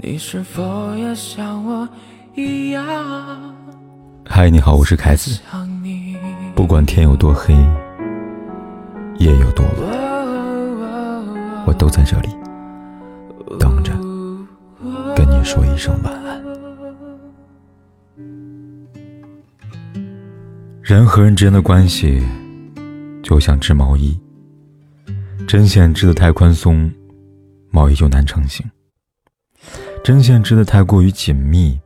你是否也像我一样？嗨，你好，我是凯子。不管天有多黑，夜有多晚，我都在这里等着跟你说一声晚安。人和人之间的关系，就像织毛衣，针线织得太宽松，毛衣就难成型。针线织得太过于紧密，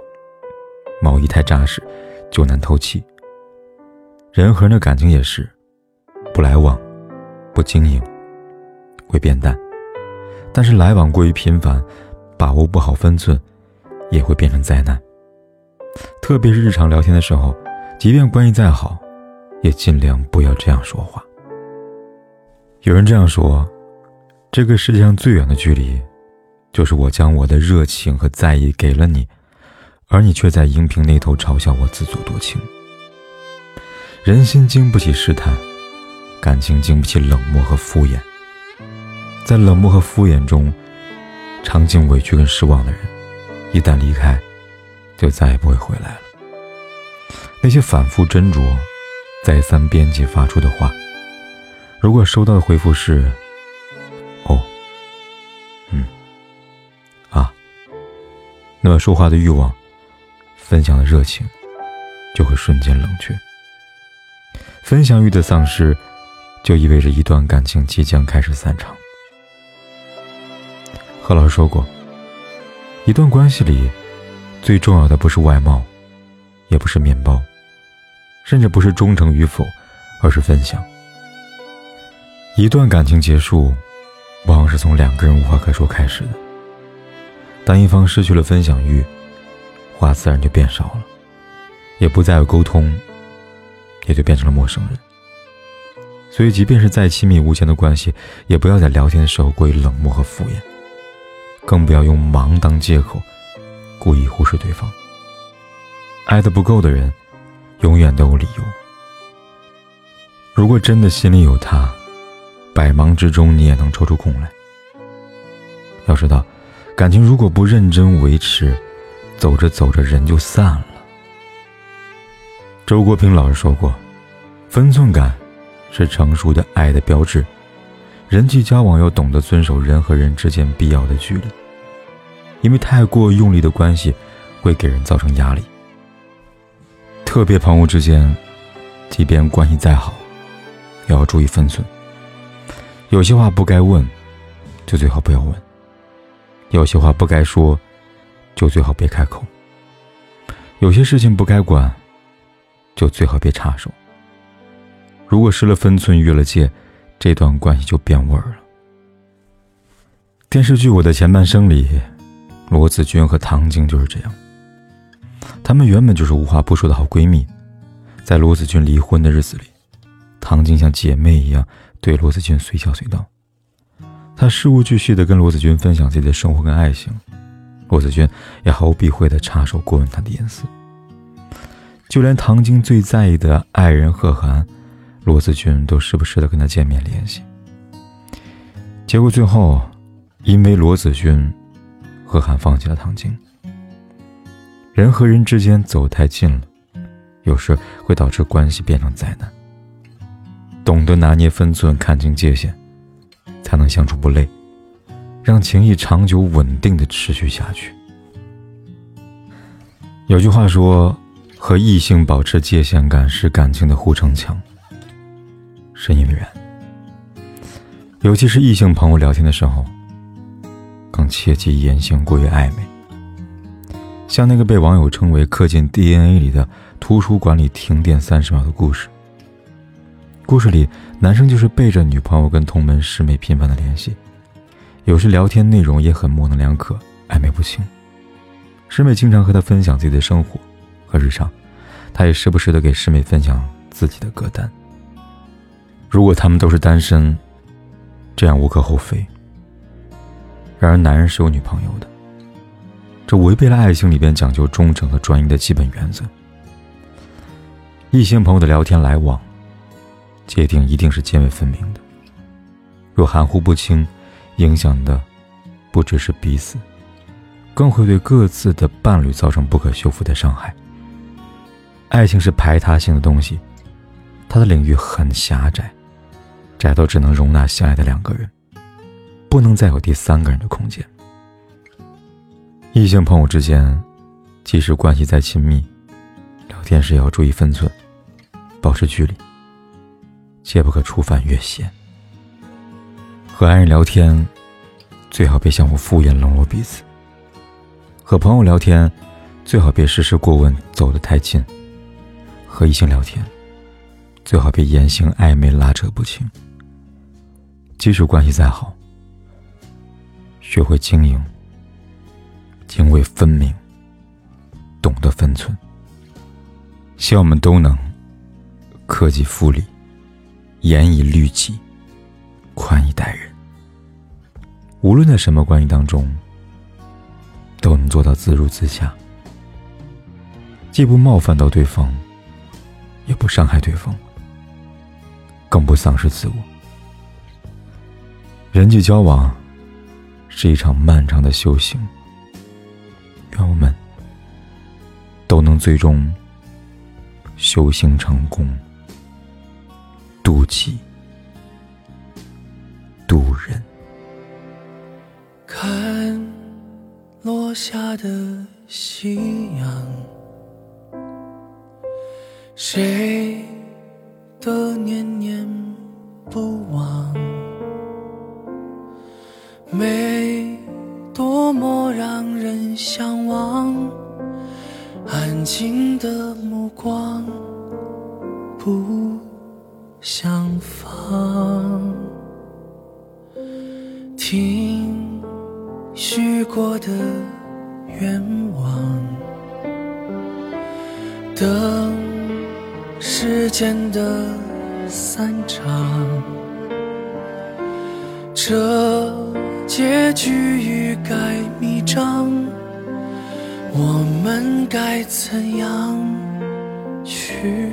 毛衣太扎实，就难透气。人和人的感情也是，不来往，不经营，会变淡；但是来往过于频繁，把握不好分寸，也会变成灾难。特别是日常聊天的时候，即便关系再好，也尽量不要这样说话。有人这样说：，这个世界上最远的距离。就是我将我的热情和在意给了你，而你却在荧屏那头嘲笑我自作多情。人心经不起试探，感情经不起冷漠和敷衍。在冷漠和敷衍中，尝尽委屈跟失望的人，一旦离开，就再也不会回来了。那些反复斟酌、再三编辑发出的话，如果收到的回复是。哦，嗯那么说话的欲望，分享的热情，就会瞬间冷却。分享欲的丧失，就意味着一段感情即将开始散场。何老师说过，一段关系里，最重要的不是外貌，也不是面包，甚至不是忠诚与否，而是分享。一段感情结束，往往是从两个人无话可说开始的。当一方失去了分享欲，话自然就变少了，也不再有沟通，也就变成了陌生人。所以，即便是再亲密无间的关系，也不要在聊天的时候过于冷漠和敷衍，更不要用忙当借口，故意忽视对方。爱的不够的人，永远都有理由。如果真的心里有他，百忙之中你也能抽出空来。要知道。感情如果不认真维持，走着走着人就散了。周国平老师说过：“分寸感是成熟的爱的标志。人际交往要懂得遵守人和人之间必要的距离，因为太过用力的关系会给人造成压力。特别朋友之间，即便关系再好，也要注意分寸。有些话不该问，就最好不要问。”有些话不该说，就最好别开口；有些事情不该管，就最好别插手。如果失了分寸、越了界，这段关系就变味儿了。电视剧《我的前半生》里，罗子君和唐晶就是这样。她们原本就是无话不说的好闺蜜，在罗子君离婚的日子里，唐晶像姐妹一样对罗子君随叫随到。他事无巨细地跟罗子君分享自己的生活跟爱情，罗子君也毫不避讳地插手过问他的隐私。就连唐晶最在意的爱人贺涵，罗子君都时不时地跟他见面联系。结果最后，因为罗子君，贺涵放弃了唐晶。人和人之间走太近了，有时会导致关系变成灾难。懂得拿捏分寸，看清界限。才能相处不累，让情谊长久稳定的持续下去。有句话说，和异性保持界限感是感情的护城墙。深以为然。尤其是异性朋友聊天的时候，更切忌言行过于暧昧。像那个被网友称为刻进 DNA 里的图书馆里停电三十秒的故事。故事里，男生就是背着女朋友跟同门师妹频繁的联系，有时聊天内容也很模棱两可、暧昧不清。师妹经常和他分享自己的生活和日常，他也时不时的给师妹分享自己的歌单。如果他们都是单身，这样无可厚非。然而，男人是有女朋友的，这违背了爱情里边讲究忠诚和专一的基本原则。异性朋友的聊天来往。界定一定是泾渭分明的。若含糊不清，影响的不只是彼此，更会对各自的伴侣造成不可修复的伤害。爱情是排他性的东西，它的领域很狭窄，窄到只能容纳相爱的两个人，不能再有第三个人的空间。异性朋友之间，即使关系再亲密，聊天时也要注意分寸，保持距离，切不可触犯越线。和爱人聊天，最好别相互敷衍冷落彼此。和朋友聊天，最好别事事过问，走得太近。和异性聊天，最好别言行暧昧，拉扯不清。即使关系再好，学会经营。泾渭分明，懂得分寸。希望我们都能克己复礼，严以律己，宽以待人。无论在什么关系当中，都能做到自如自洽，既不冒犯到对方，也不伤害对方，更不丧失自我。人际交往是一场漫长的修行。愿我们都能最终修行成功，渡己渡人。看落下的夕阳，谁的念念不忘？美。多么让人向往，安静的目光不相逢，听许过的愿望，等时间的散场，这。结局欲盖弥彰，我们该怎样去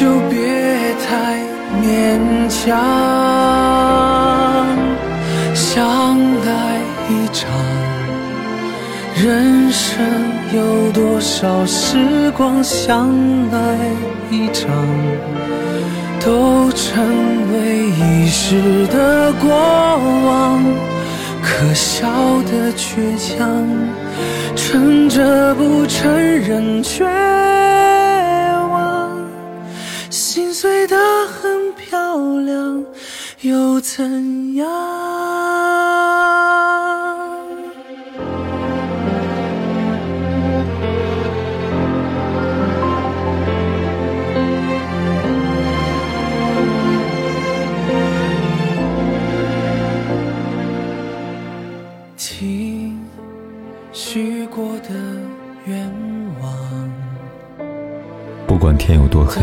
就别太勉强。相爱一场，人生有多少时光？相爱一场。都成为一时的过往，可笑的倔强，撑着不承认却，心碎的很漂亮，又怎样？听许过的愿望不管天有多黑，